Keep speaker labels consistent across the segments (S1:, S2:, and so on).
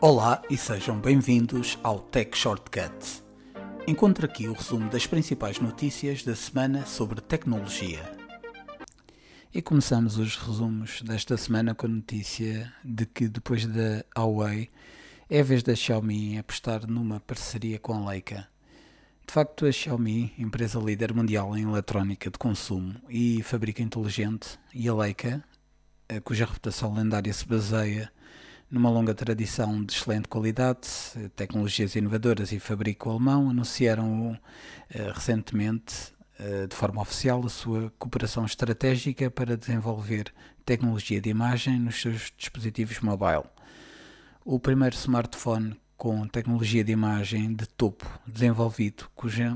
S1: Olá e sejam bem-vindos ao Tech Shortcut. Encontre aqui o resumo das principais notícias da semana sobre tecnologia. E começamos os resumos desta semana com a notícia de que depois da Huawei é a vez da Xiaomi apostar numa parceria com a Leica. De facto, a Xiaomi, empresa líder mundial em eletrónica de consumo e fábrica inteligente, e a Leica, cuja reputação lendária se baseia numa longa tradição de excelente qualidade, tecnologias inovadoras e fabrico alemão, anunciaram uh, recentemente, uh, de forma oficial, a sua cooperação estratégica para desenvolver tecnologia de imagem nos seus dispositivos mobile. O primeiro smartphone com tecnologia de imagem de topo desenvolvido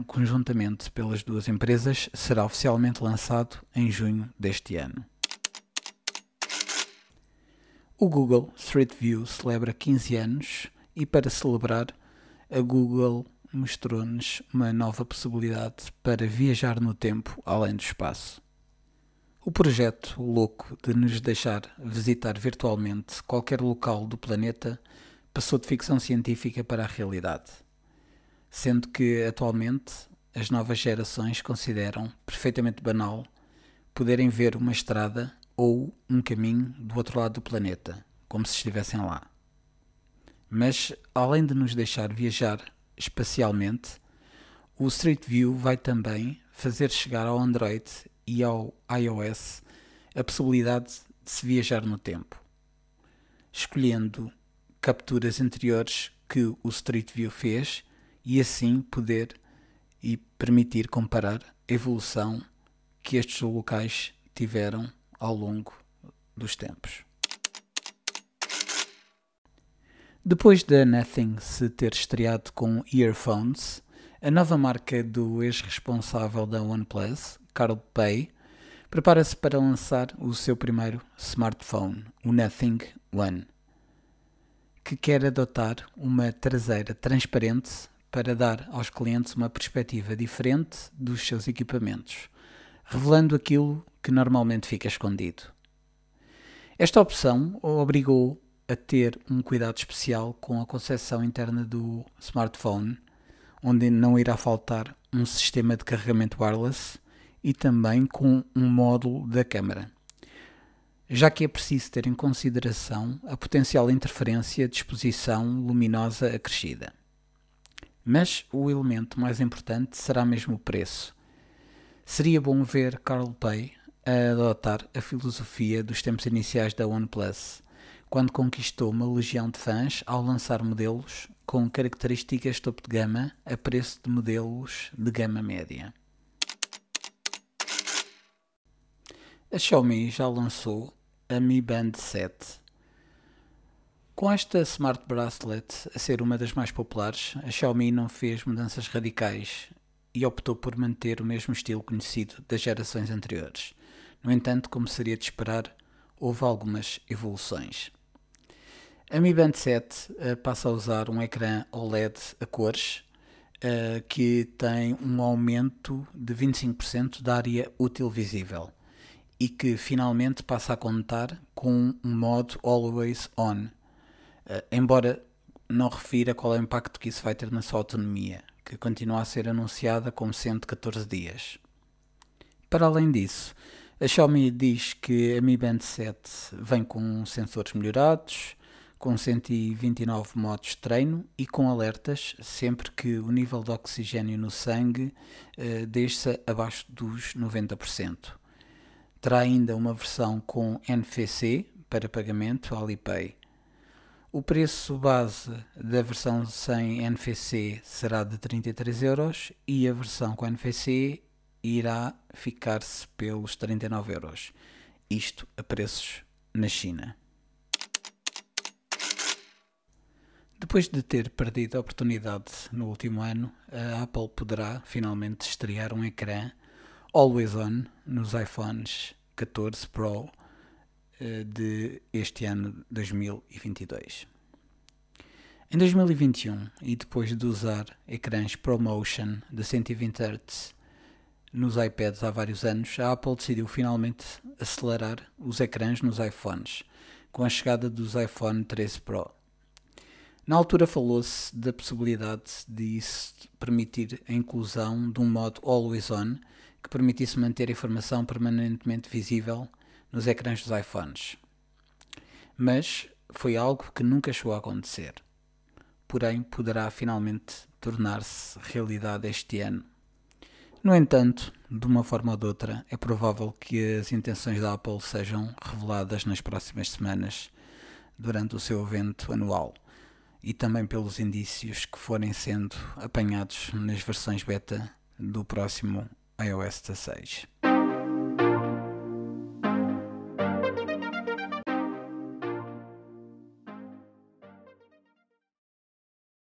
S1: conjuntamente pelas duas empresas será oficialmente lançado em junho deste ano. O Google Street View celebra 15 anos e, para celebrar, a Google mostrou-nos uma nova possibilidade para viajar no tempo além do espaço. O projeto louco de nos deixar visitar virtualmente qualquer local do planeta passou de ficção científica para a realidade, sendo que atualmente as novas gerações consideram perfeitamente banal poderem ver uma estrada ou um caminho do outro lado do planeta, como se estivessem lá. Mas, além de nos deixar viajar espacialmente, o Street View vai também fazer chegar ao Android e ao iOS a possibilidade de se viajar no tempo, escolhendo capturas anteriores que o Street View fez e assim poder e permitir comparar a evolução que estes locais tiveram ao longo dos tempos. Depois da Nothing se ter estreado com earphones, a nova marca do ex-responsável da OnePlus, Carl Pei, prepara-se para lançar o seu primeiro smartphone, o Nothing One, que quer adotar uma traseira transparente para dar aos clientes uma perspectiva diferente dos seus equipamentos, revelando aquilo que normalmente fica escondido. Esta opção obrigou a ter um cuidado especial com a concepção interna do smartphone, onde não irá faltar um sistema de carregamento wireless e também com um módulo da câmara, já que é preciso ter em consideração a potencial interferência de exposição luminosa acrescida. Mas o elemento mais importante será mesmo o preço. Seria bom ver Carl Pei a adotar a filosofia dos tempos iniciais da OnePlus, quando conquistou uma legião de fãs ao lançar modelos com características topo de gama a preço de modelos de gama média. A Xiaomi já lançou a Mi Band 7. Com esta Smart Bracelet a ser uma das mais populares, a Xiaomi não fez mudanças radicais e optou por manter o mesmo estilo conhecido das gerações anteriores no entanto, como seria de esperar, houve algumas evoluções. A Mi Band 7 uh, passa a usar um ecrã OLED a cores uh, que tem um aumento de 25% da área útil visível e que finalmente passa a contar com um modo Always On, uh, embora não refira qual é o impacto que isso vai ter na sua autonomia, que continua a ser anunciada como 114 dias. Para além disso, a Xiaomi diz que a Mi Band 7 vem com sensores melhorados, com 129 modos de treino e com alertas sempre que o nível de oxigênio no sangue eh, desça abaixo dos 90%. Terá ainda uma versão com NFC para pagamento Alipay. O preço base da versão sem NFC será de 33 euros e a versão com NFC irá ficar-se pelos 39 euros. Isto a preços na China. Depois de ter perdido a oportunidade no último ano, a Apple poderá finalmente estrear um ecrã Always On nos iPhones 14 Pro eh, de este ano 2022. Em 2021, e depois de usar ecrãs ProMotion de 120 Hz nos iPads há vários anos, a Apple decidiu finalmente acelerar os ecrãs nos iPhones, com a chegada dos iPhone 13 Pro. Na altura falou-se da possibilidade de isso permitir a inclusão de um modo always on que permitisse manter a informação permanentemente visível nos ecrãs dos iPhones. Mas foi algo que nunca chegou a acontecer. Porém, poderá finalmente tornar-se realidade este ano. No entanto, de uma forma ou de outra, é provável que as intenções da Apple sejam reveladas nas próximas semanas durante o seu evento anual e também pelos indícios que forem sendo apanhados nas versões beta do próximo iOS 16.